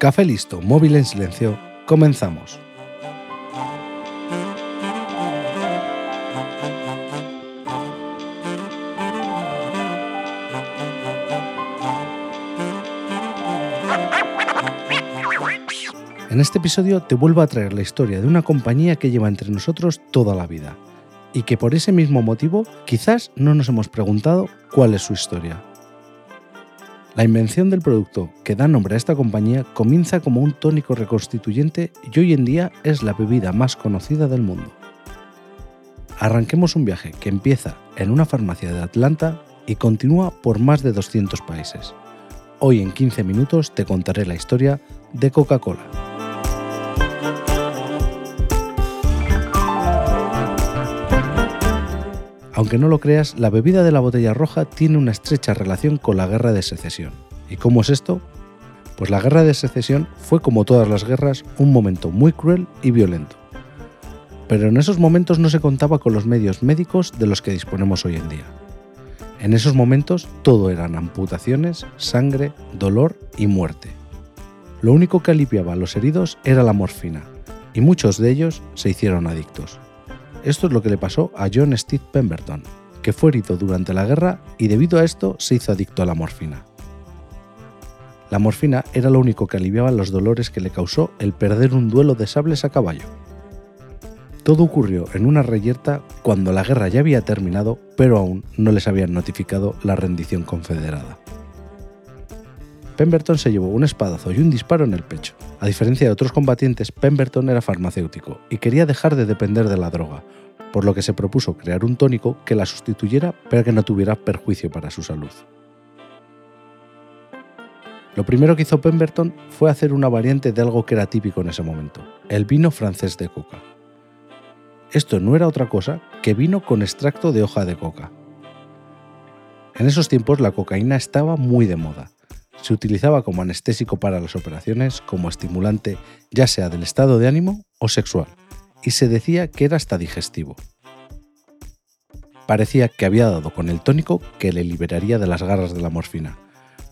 Café listo, móvil en silencio, comenzamos. En este episodio te vuelvo a traer la historia de una compañía que lleva entre nosotros toda la vida y que por ese mismo motivo quizás no nos hemos preguntado cuál es su historia. La invención del producto que da nombre a esta compañía comienza como un tónico reconstituyente y hoy en día es la bebida más conocida del mundo. Arranquemos un viaje que empieza en una farmacia de Atlanta y continúa por más de 200 países. Hoy en 15 minutos te contaré la historia de Coca-Cola. Aunque no lo creas, la bebida de la botella roja tiene una estrecha relación con la guerra de secesión. ¿Y cómo es esto? Pues la guerra de secesión fue, como todas las guerras, un momento muy cruel y violento. Pero en esos momentos no se contaba con los medios médicos de los que disponemos hoy en día. En esos momentos todo eran amputaciones, sangre, dolor y muerte. Lo único que aliviaba a los heridos era la morfina, y muchos de ellos se hicieron adictos. Esto es lo que le pasó a John Steve Pemberton, que fue herido durante la guerra y debido a esto se hizo adicto a la morfina. La morfina era lo único que aliviaba los dolores que le causó el perder un duelo de sables a caballo. Todo ocurrió en una reyerta cuando la guerra ya había terminado, pero aún no les habían notificado la rendición confederada. Pemberton se llevó un espadazo y un disparo en el pecho. A diferencia de otros combatientes, Pemberton era farmacéutico y quería dejar de depender de la droga, por lo que se propuso crear un tónico que la sustituyera pero que no tuviera perjuicio para su salud. Lo primero que hizo Pemberton fue hacer una variante de algo que era típico en ese momento, el vino francés de coca. Esto no era otra cosa que vino con extracto de hoja de coca. En esos tiempos la cocaína estaba muy de moda, se utilizaba como anestésico para las operaciones, como estimulante ya sea del estado de ánimo o sexual, y se decía que era hasta digestivo. Parecía que había dado con el tónico que le liberaría de las garras de la morfina,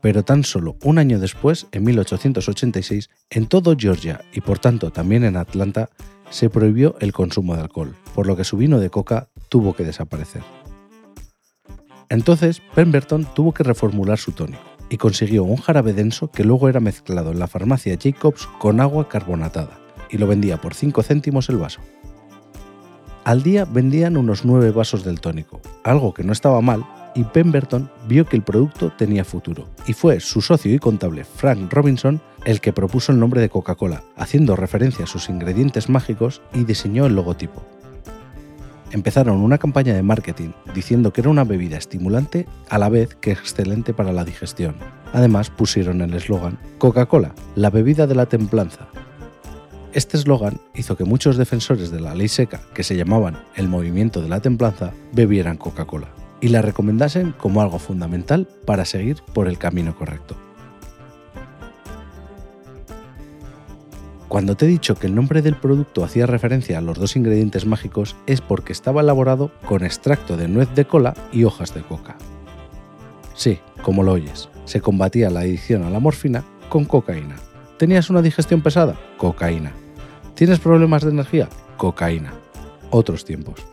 pero tan solo un año después, en 1886, en todo Georgia y por tanto también en Atlanta, se prohibió el consumo de alcohol, por lo que su vino de coca tuvo que desaparecer. Entonces, Pemberton tuvo que reformular su tónico y consiguió un jarabe denso que luego era mezclado en la farmacia Jacobs con agua carbonatada y lo vendía por 5 céntimos el vaso. Al día vendían unos 9 vasos del tónico, algo que no estaba mal, y Pemberton vio que el producto tenía futuro, y fue su socio y contable Frank Robinson el que propuso el nombre de Coca-Cola, haciendo referencia a sus ingredientes mágicos y diseñó el logotipo empezaron una campaña de marketing diciendo que era una bebida estimulante a la vez que excelente para la digestión. Además pusieron el eslogan Coca-Cola, la bebida de la templanza. Este eslogan hizo que muchos defensores de la ley seca, que se llamaban el movimiento de la templanza, bebieran Coca-Cola y la recomendasen como algo fundamental para seguir por el camino correcto. Cuando te he dicho que el nombre del producto hacía referencia a los dos ingredientes mágicos es porque estaba elaborado con extracto de nuez de cola y hojas de coca. Sí, como lo oyes, se combatía la adicción a la morfina con cocaína. ¿Tenías una digestión pesada? Cocaína. ¿Tienes problemas de energía? Cocaína. Otros tiempos.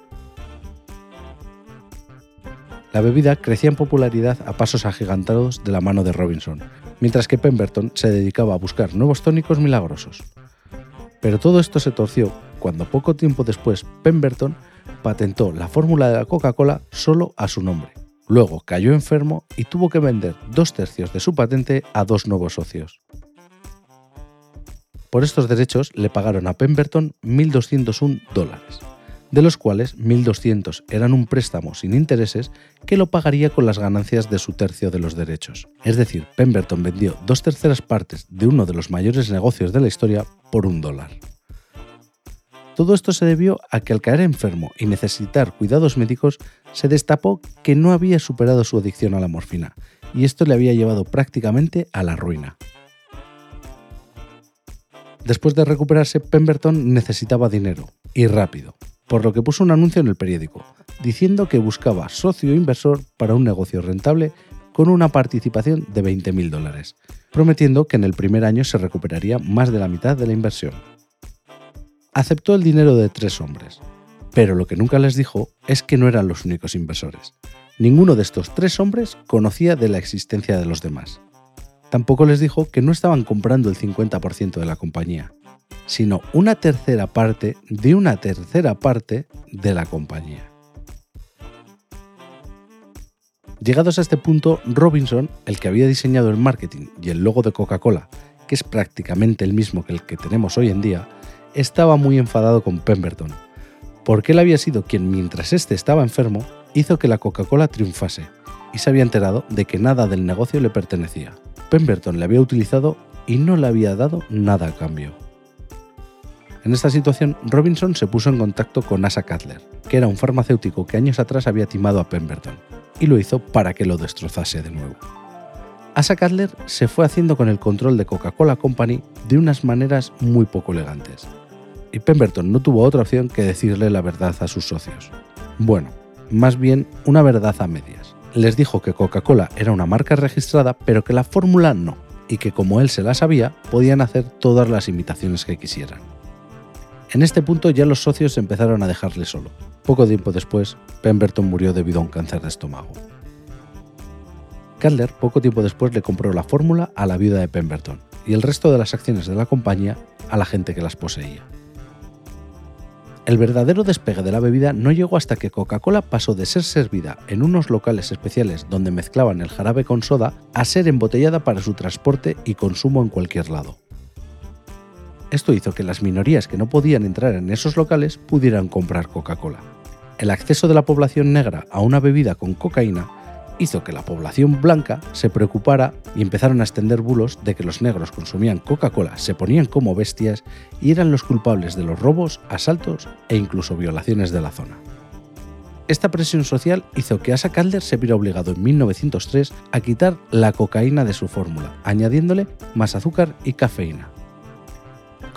La bebida crecía en popularidad a pasos agigantados de la mano de Robinson, mientras que Pemberton se dedicaba a buscar nuevos tónicos milagrosos. Pero todo esto se torció cuando poco tiempo después Pemberton patentó la fórmula de la Coca-Cola solo a su nombre. Luego cayó enfermo y tuvo que vender dos tercios de su patente a dos nuevos socios. Por estos derechos le pagaron a Pemberton 1.201 dólares, de los cuales 1.200 eran un préstamo sin intereses que lo pagaría con las ganancias de su tercio de los derechos. Es decir, Pemberton vendió dos terceras partes de uno de los mayores negocios de la historia por un dólar. Todo esto se debió a que al caer enfermo y necesitar cuidados médicos, se destapó que no había superado su adicción a la morfina, y esto le había llevado prácticamente a la ruina. Después de recuperarse, Pemberton necesitaba dinero, y rápido, por lo que puso un anuncio en el periódico, diciendo que buscaba socio inversor para un negocio rentable con una participación de 20.000 dólares, prometiendo que en el primer año se recuperaría más de la mitad de la inversión. Aceptó el dinero de tres hombres, pero lo que nunca les dijo es que no eran los únicos inversores. Ninguno de estos tres hombres conocía de la existencia de los demás. Tampoco les dijo que no estaban comprando el 50% de la compañía, sino una tercera parte de una tercera parte de la compañía. Llegados a este punto, Robinson, el que había diseñado el marketing y el logo de Coca-Cola, que es prácticamente el mismo que el que tenemos hoy en día, estaba muy enfadado con Pemberton, porque él había sido quien, mientras éste estaba enfermo, hizo que la Coca-Cola triunfase, y se había enterado de que nada del negocio le pertenecía. Pemberton le había utilizado y no le había dado nada a cambio. En esta situación, Robinson se puso en contacto con Asa Cutler, que era un farmacéutico que años atrás había timado a Pemberton, y lo hizo para que lo destrozase de nuevo. Asa Cutler se fue haciendo con el control de Coca-Cola Company de unas maneras muy poco elegantes, y Pemberton no tuvo otra opción que decirle la verdad a sus socios. Bueno, más bien una verdad a medias. Les dijo que Coca-Cola era una marca registrada, pero que la fórmula no, y que como él se la sabía, podían hacer todas las imitaciones que quisieran. En este punto ya los socios empezaron a dejarle solo. Poco tiempo después, Pemberton murió debido a un cáncer de estómago. Cutler poco tiempo después le compró la fórmula a la viuda de Pemberton y el resto de las acciones de la compañía a la gente que las poseía. El verdadero despegue de la bebida no llegó hasta que Coca-Cola pasó de ser servida en unos locales especiales donde mezclaban el jarabe con soda a ser embotellada para su transporte y consumo en cualquier lado. Esto hizo que las minorías que no podían entrar en esos locales pudieran comprar Coca-Cola. El acceso de la población negra a una bebida con cocaína hizo que la población blanca se preocupara y empezaron a extender bulos de que los negros consumían Coca-Cola, se ponían como bestias y eran los culpables de los robos, asaltos e incluso violaciones de la zona. Esta presión social hizo que Asa Calder se viera obligado en 1903 a quitar la cocaína de su fórmula, añadiéndole más azúcar y cafeína.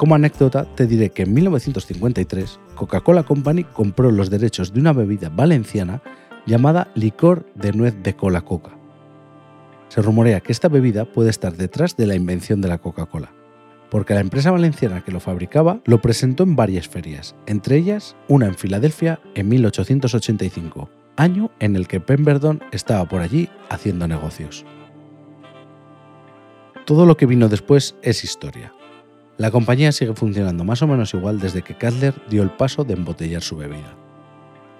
Como anécdota, te diré que en 1953 Coca-Cola Company compró los derechos de una bebida valenciana llamada licor de nuez de cola coca. Se rumorea que esta bebida puede estar detrás de la invención de la Coca-Cola, porque la empresa valenciana que lo fabricaba lo presentó en varias ferias, entre ellas una en Filadelfia en 1885, año en el que Pemberton estaba por allí haciendo negocios. Todo lo que vino después es historia. La compañía sigue funcionando más o menos igual desde que Cutler dio el paso de embotellar su bebida.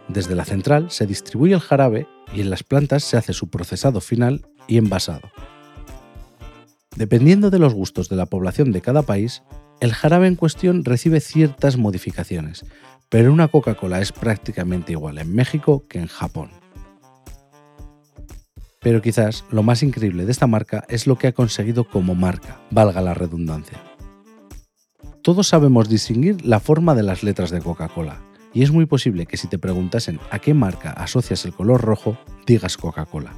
Desde la central se distribuye el jarabe y en las plantas se hace su procesado final y envasado. Dependiendo de los gustos de la población de cada país, el jarabe en cuestión recibe ciertas modificaciones, pero una Coca-Cola es prácticamente igual en México que en Japón. Pero quizás lo más increíble de esta marca es lo que ha conseguido como marca, valga la redundancia. Todos sabemos distinguir la forma de las letras de Coca-Cola, y es muy posible que si te preguntasen a qué marca asocias el color rojo, digas Coca-Cola.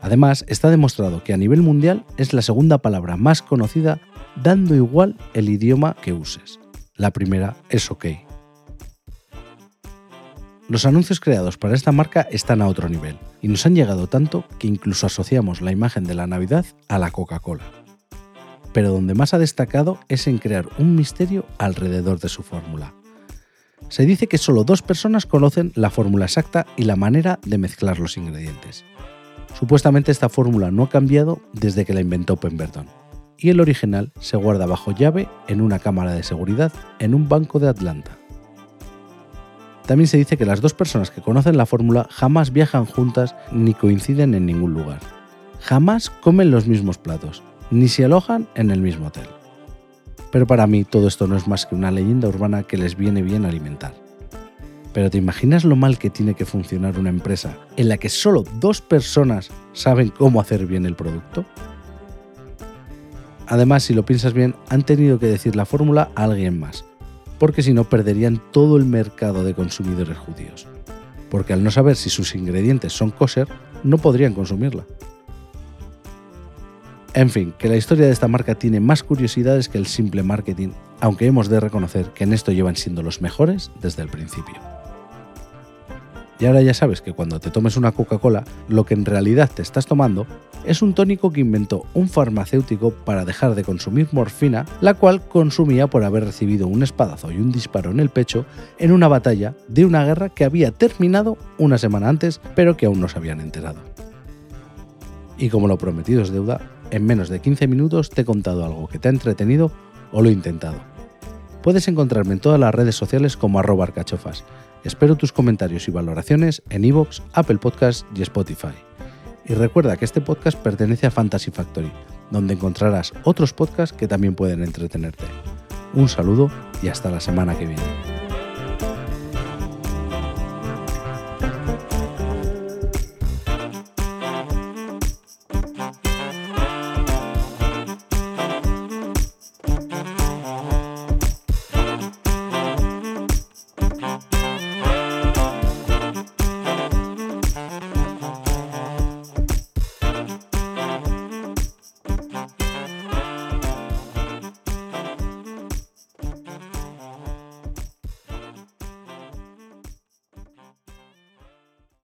Además, está demostrado que a nivel mundial es la segunda palabra más conocida dando igual el idioma que uses. La primera es OK. Los anuncios creados para esta marca están a otro nivel y nos han llegado tanto que incluso asociamos la imagen de la Navidad a la Coca-Cola. Pero donde más ha destacado es en crear un misterio alrededor de su fórmula se dice que solo dos personas conocen la fórmula exacta y la manera de mezclar los ingredientes. Supuestamente esta fórmula no ha cambiado desde que la inventó Pemberton, y el original se guarda bajo llave en una cámara de seguridad en un banco de Atlanta. También se dice que las dos personas que conocen la fórmula jamás viajan juntas ni coinciden en ningún lugar. Jamás comen los mismos platos, ni se alojan en el mismo hotel. Pero para mí todo esto no es más que una leyenda urbana que les viene bien alimentar. Pero ¿te imaginas lo mal que tiene que funcionar una empresa en la que solo dos personas saben cómo hacer bien el producto? Además, si lo piensas bien, han tenido que decir la fórmula a alguien más, porque si no perderían todo el mercado de consumidores judíos. Porque al no saber si sus ingredientes son kosher, no podrían consumirla. En fin, que la historia de esta marca tiene más curiosidades que el simple marketing, aunque hemos de reconocer que en esto llevan siendo los mejores desde el principio. Y ahora ya sabes que cuando te tomes una Coca-Cola, lo que en realidad te estás tomando es un tónico que inventó un farmacéutico para dejar de consumir morfina, la cual consumía por haber recibido un espadazo y un disparo en el pecho en una batalla de una guerra que había terminado una semana antes, pero que aún no se habían enterado. Y como lo prometido es deuda, en menos de 15 minutos te he contado algo que te ha entretenido o lo he intentado. Puedes encontrarme en todas las redes sociales como arroba arcachofas Espero tus comentarios y valoraciones en iVoox, Apple Podcasts y Spotify. Y recuerda que este podcast pertenece a Fantasy Factory, donde encontrarás otros podcasts que también pueden entretenerte. Un saludo y hasta la semana que viene.